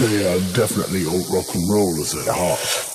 They are definitely old rock and rollers at heart.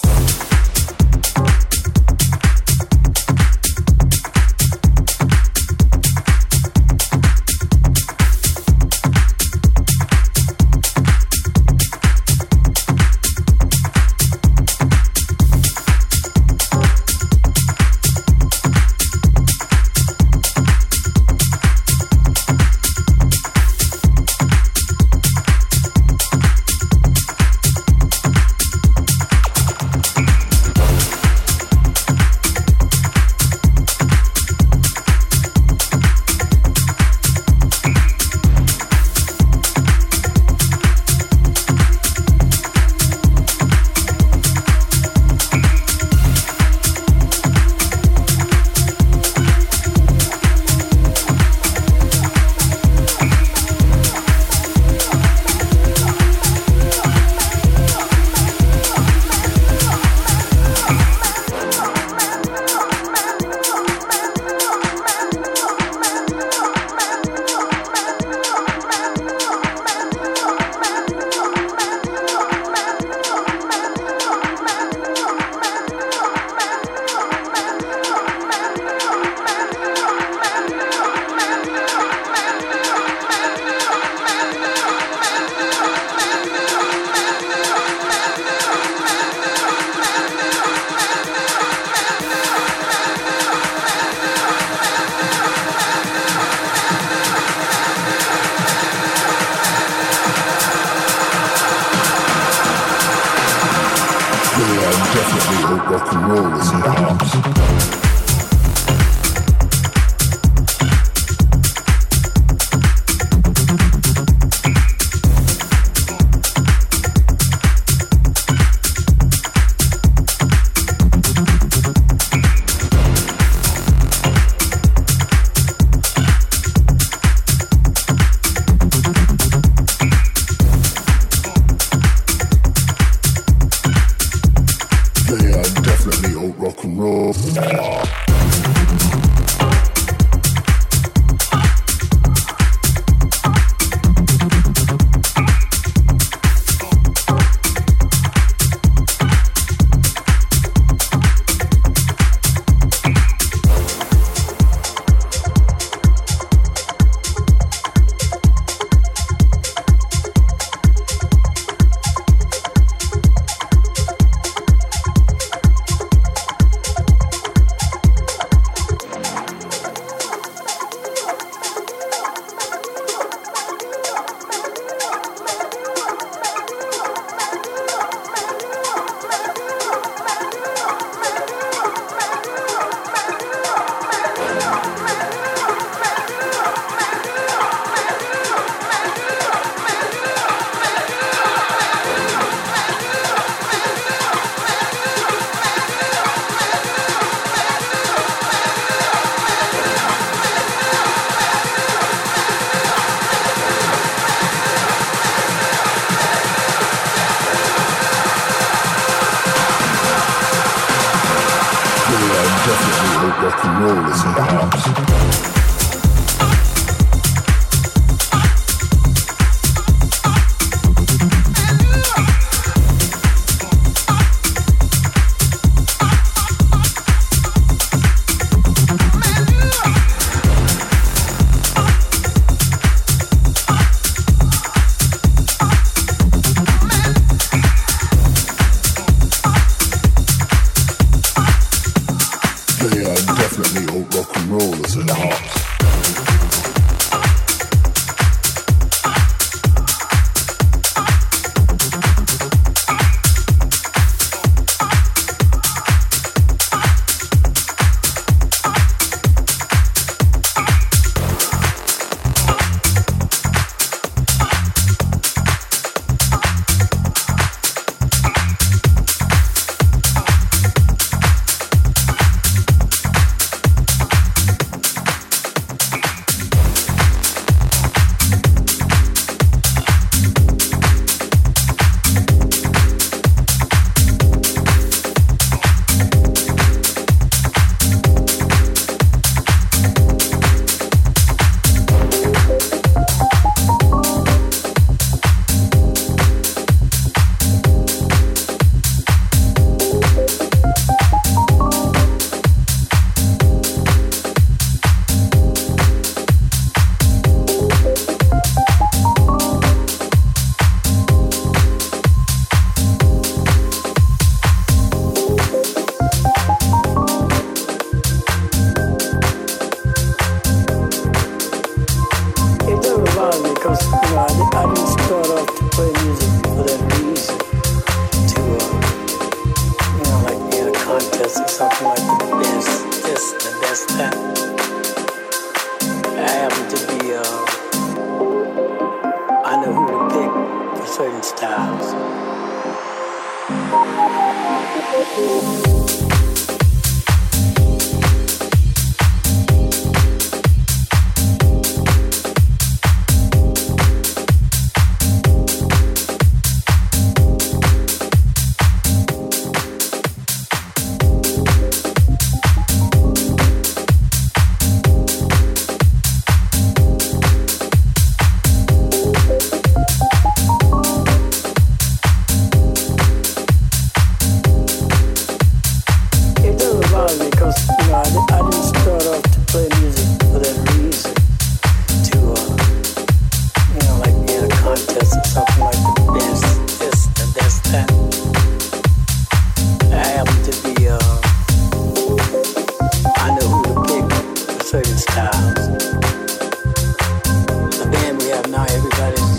now everybody's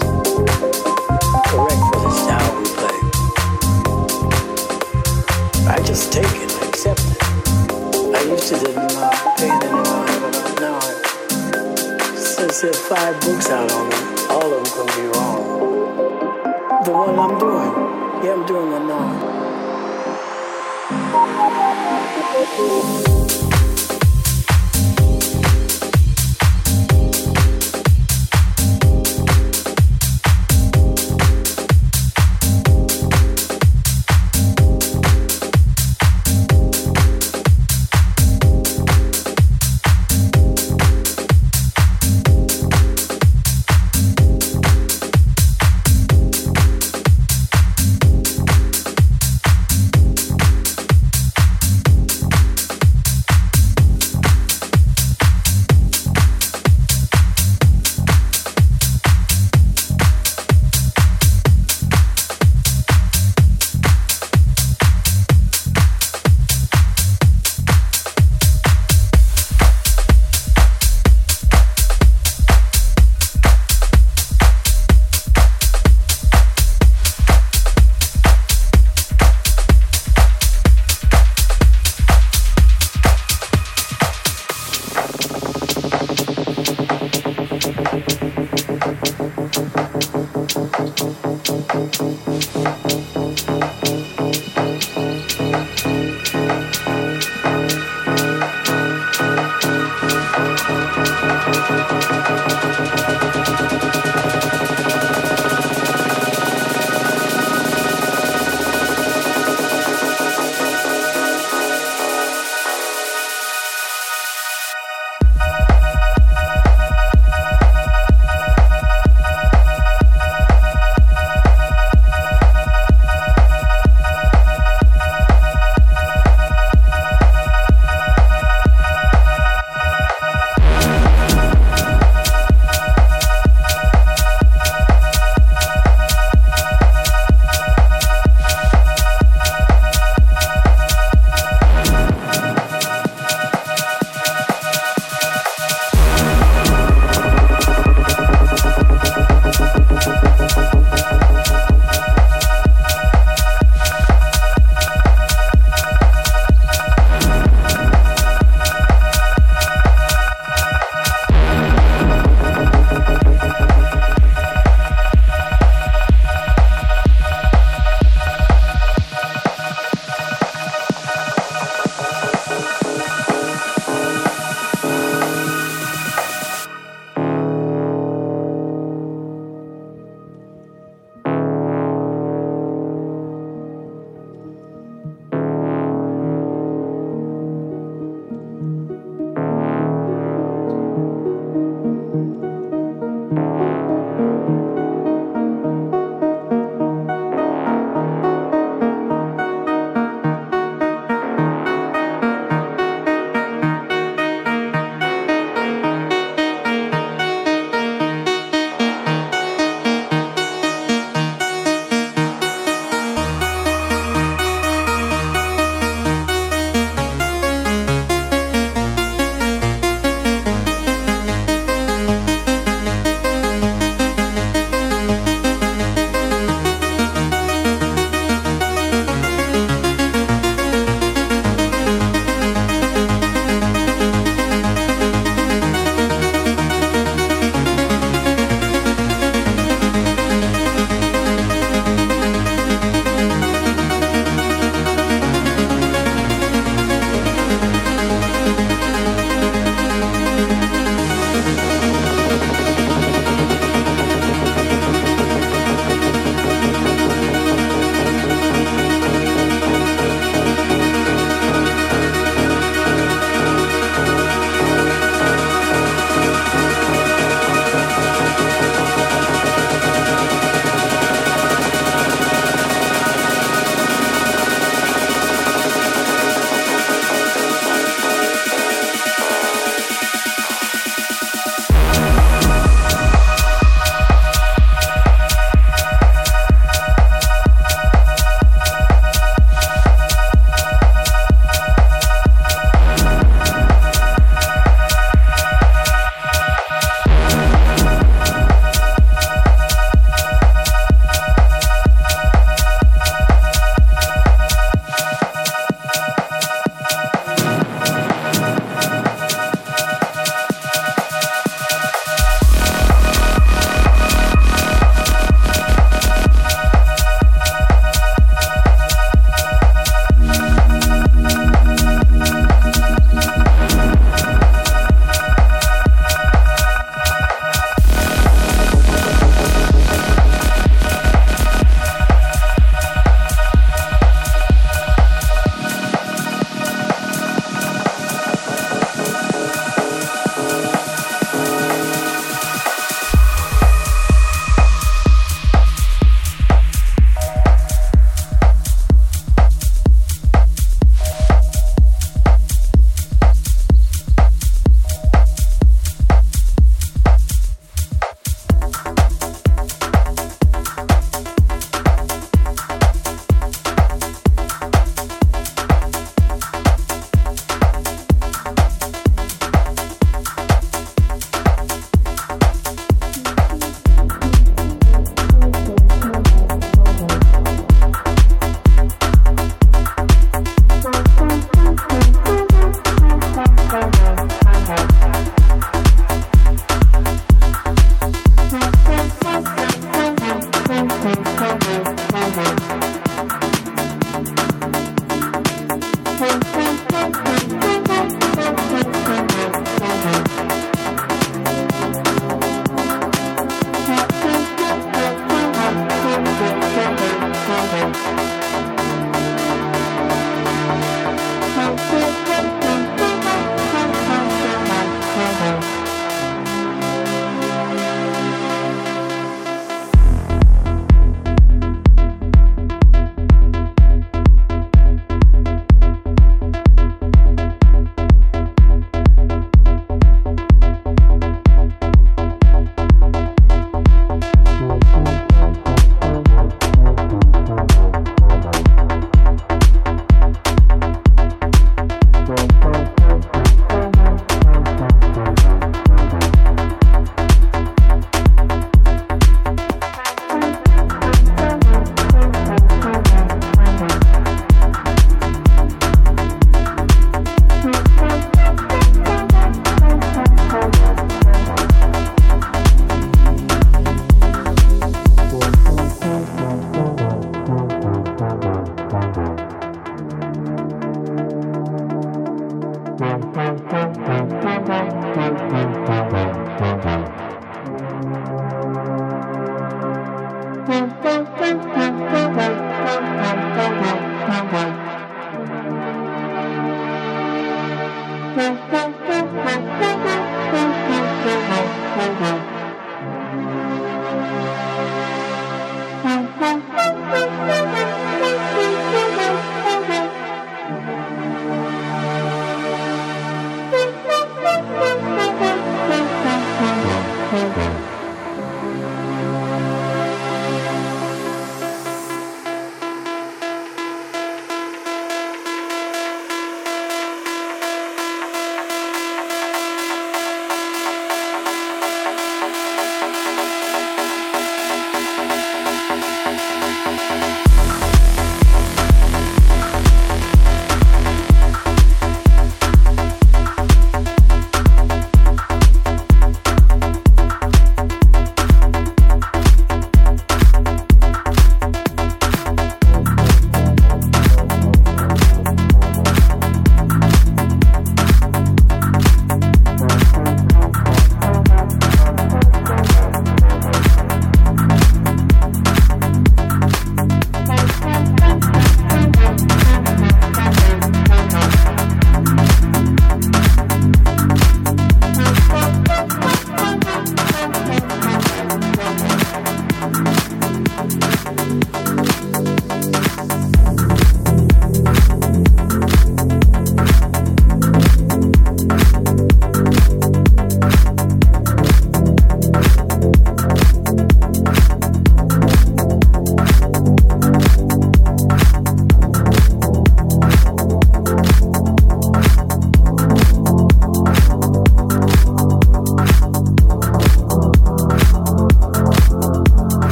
correct for the we play. I just take it, I accept it. I used to do my uh, pay it but now I since five books out on me, all of them can be wrong. The one I'm doing, yeah, I'm doing it now.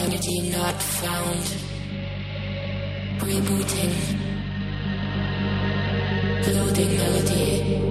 Creating human life